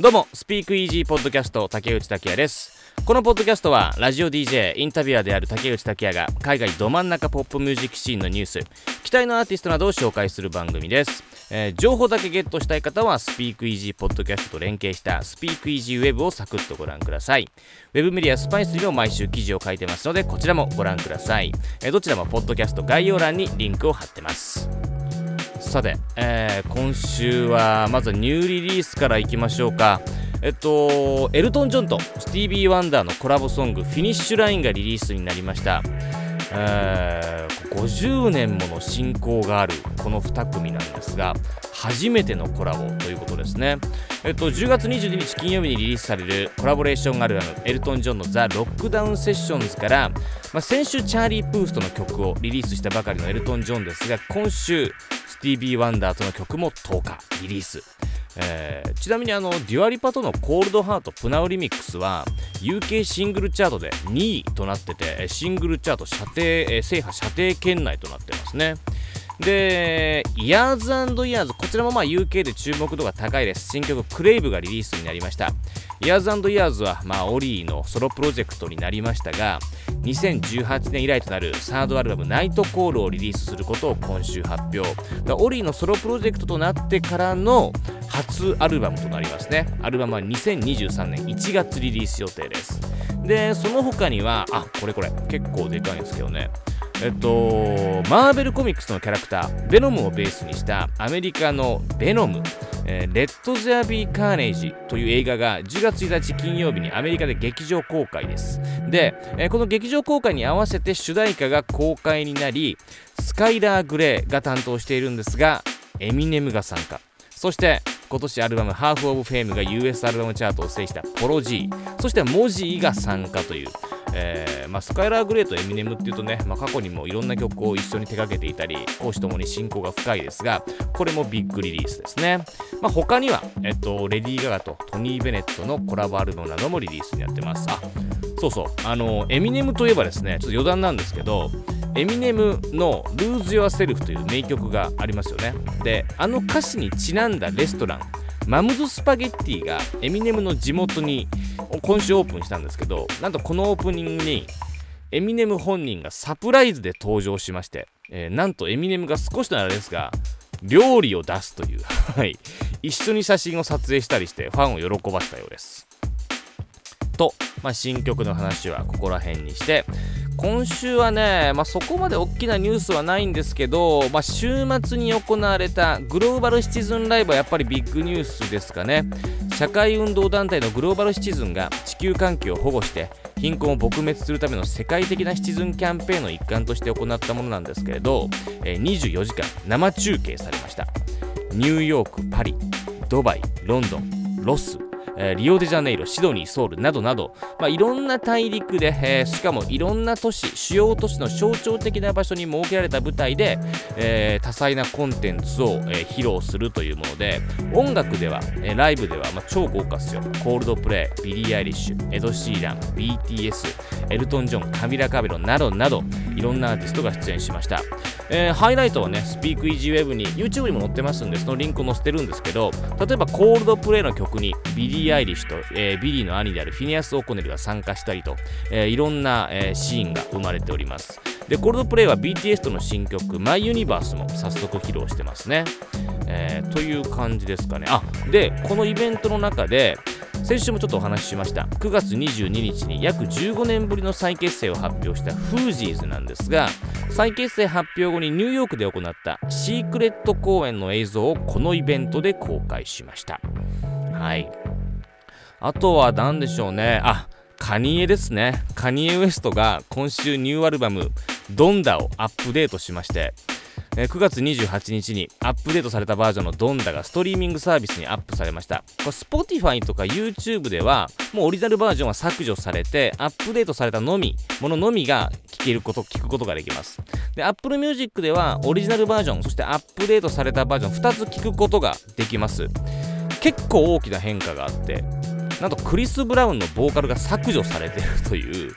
どうも、スピークイージーポッドキャスト竹内拓也です。このポッドキャストは、ラジオ DJ、インタビュアーである竹内拓也が、海外ど真ん中ポップミュージックシーンのニュース、期待のアーティストなどを紹介する番組です。えー情報だけゲットしたい方は、スピークイージーポッドキャストと連携した、スピークイージーウェブをサクッとご覧ください。ウェブメディアスパイスにも毎週記事を書いてますので、こちらもご覧ください。えーどちらもポッドキャスト概要欄にリンクを貼ってます。さて、えー今週はまずニューリリースからいきましょうか。えっとエルトン・ジョンとスティービー・ワンダーのコラボソング「フィニッシュライン」がリリースになりました、えー50年もの親交があるこの2組なんですが初めてのコラボということですね。えっと10月22日金曜日にリリースされるコラボレーションアルバムエルトン・ジョンの「ザ・ロックダウン・セッションズ」から、まあ、先週チャーリー・プースとの曲をリリースしたばかりのエルトン・ジョンですが今週スティービー・ワンダーとの曲も10日リリース、えーちなみにあのデュア・リパとの「コールドハートプナウリミックス」は UK シングルチャートで2位となっててシングルチャート射程、制覇射程圏内となってますねで、イヤーズイヤーズ、こちらもまあ UK で注目度が高いです。新曲、クレイブがリリースになりました。イヤーズイヤーズは、まあ、オリーのソロプロジェクトになりましたが、2018年以来となるサードアルバム、ナイトコールをリリースすることを今週発表。オリーのソロプロジェクトとなってからの初アルバムとなりますね。アルバムは2023年1月リリース予定です。で、その他には、あ、これこれ、結構でかいんですけどね。えっと、マーベルコミックスのキャラクター、ベノムをベースにしたアメリカのベノム、えーレッド・ゼア・ビー・カーネージという映画が10月1日金曜日にアメリカで劇場公開です。で、えーこの劇場公開に合わせて主題歌が公開になり、スカイラー・グレーが担当しているんですが、エミネムが参加。そして、今年アルバム「ハーフ・オブ・フェーム」が US アルバムチャートを制したポロ G そしてモジーが参加という、えーまあ、スカイラー・グレーとエミネムっていうとね、まあ、過去にもいろんな曲を一緒に手掛けていたり講師ともに親交が深いですがこれもビッグリリースですね、まあ、他には、えっと、レディー・ガガとトニー・ベネットのコラボアルバムなどもリリースになってます。あそうそう。あのエミネムといえばですねちょっと余談なんですけどエミネムの「Lose Yourself」という名曲がありますよねであの歌詞にちなんだレストランマムズスパゲッティがエミネムの地元に今週オープンしたんですけどなんとこのオープニングにエミネム本人がサプライズで登場しまして、えーなんとエミネムが少しならですが料理を出すという、はい、一緒に写真を撮影したりしてファンを喜ばせたようです。と、まあ、新曲の話はここら辺にして今週はね、まあ、そこまで大きなニュースはないんですけど、まあ、週末に行われたグローバルシチズンライブはやっぱりビッグニュースですかね。社会運動団体のグローバルシチズンが地球環境を保護して貧困を撲滅するための世界的なシチズンキャンペーンの一環として行ったものなんですけれど、え24時間生中継されました。ニューヨーク、パリ、ドバイ、ロンドン、ロス、えーリオデジャネイロ、シドニー、ソウルなどなど、まあ、いろんな大陸で、えーしかもいろんな都市、主要都市の象徴的な場所に設けられた舞台で、えー多彩なコンテンツを、え披露するというもので、音楽では、えライブでは、まあ、超豪華ですよ。コールドプレイ、ビリー・アイリッシュ、エド・シーラン、BTS、エルトン・ジョン、カミラ・カベロなどなど、いろんなアーティストが出演しました。えーハイライトはね、スピークイージーウェブに YouTube にも載ってますんで、そのリンクを載せてるんですけど、例えばコールドプレイの曲にビリー・アイリッシュと、えービリーの兄であるフィニアス・オコネルが参加したりと、えーいろんな、えーシーンが生まれております。で、コールドプレイは BTS との新曲、マイ・ユニバースも早速披露してますね。えーという感じですかね。あ、で、このイベントの中で、先週もちょっとお話ししました。9月22日に約15年ぶりの再結成を発表したフージーズなんですが再結成発表後にニューヨークで行ったシークレット公演の映像をこのイベントで公開しました。はい。あとは何でしょうね。あカニエですね。カニエウエストが今週ニューアルバム「ドンダ」をアップデートしましてえ9月28日にアップデートされたバージョンのドンダがストリーミングサービスにアップされました。これ Spotify とか YouTube ではもうオリジナルバージョンは削除されてアップデートされたのみ、もののみが聞けること、聞くことができます。で、Apple Music ではオリジナルバージョン、そしてアップデートされたバージョン2つ聞くことができます。結構大きな変化があって、なんとクリス・ブラウンのボーカルが削除されてるという、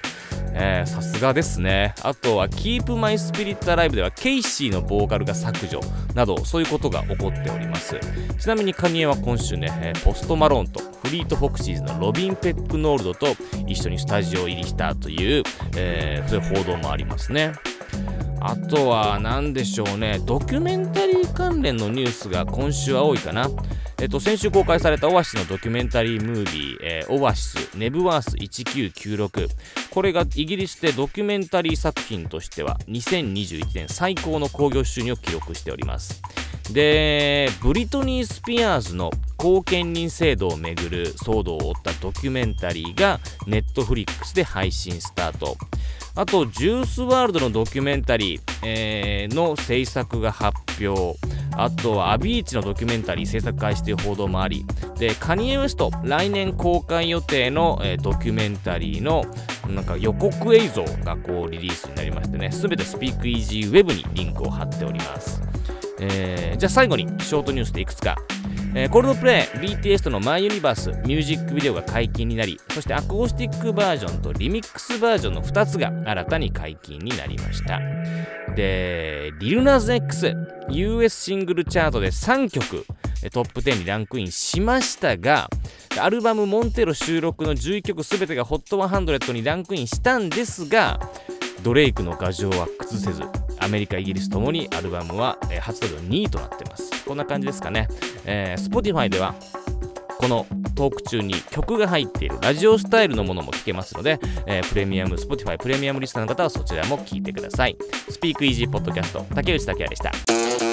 えーさすがですね。あとは Keep My Spirit Alive ではケイシーのボーカルが削除などそういうことが起こっております。ちなみにカニエは今週ね、えーポストマローンとフリート・フォクシーズのロビン・ペックノールドと一緒にスタジオ入りしたという、えーそういう報道もありますね。あとは何でしょうね。ドキュメンタリー関連のニュースが今週は多いかな。えっと、先週公開されたオアシスのドキュメンタリームービー、えーオアシスネブワース1996これがイギリスでドキュメンタリー作品としては2021年最高の興行収入を記録しております。でブリトニー・スピアーズの後見人制度をめぐる騒動を追ったドキュメンタリーがネットフリックスで配信スタート。あと、ジュースワールドのドキュメンタリー、えーの制作が発表。あとは、アビーチのドキュメンタリー制作開始という報道もあり、で、カニエ・ウエスト、来年公開予定の、えードキュメンタリーのなんか予告映像がこうリリースになりましてね、全てスピークイージーウェブにリンクを貼っております。えーじゃあ最後にショートニュースでいくつか。えーコールドプレイ BTS とのマイユニバースミュージックビデオが解禁になりそしてアコースティックバージョンとリミックスバージョンの2つが新たに解禁になりましたでリルナズ X US シングルチャートで3曲トップ10にランクインしましたがアルバムモンテロ収録の11曲すべてが HOT100 にランクインしたんですがドレイクの牙城は崩せずアメリカ、イギリスともにアルバムは、えー初登場2位となってます。こんな感じですかね。えー、Spotify ではこのトーク中に曲が入っているラジオスタイルのものも聞けますので、えープレミアム、Spotify プレミアムリスナーの方はそちらも聞いてください。スピークイージーポッドキャスト、竹内竹也でした。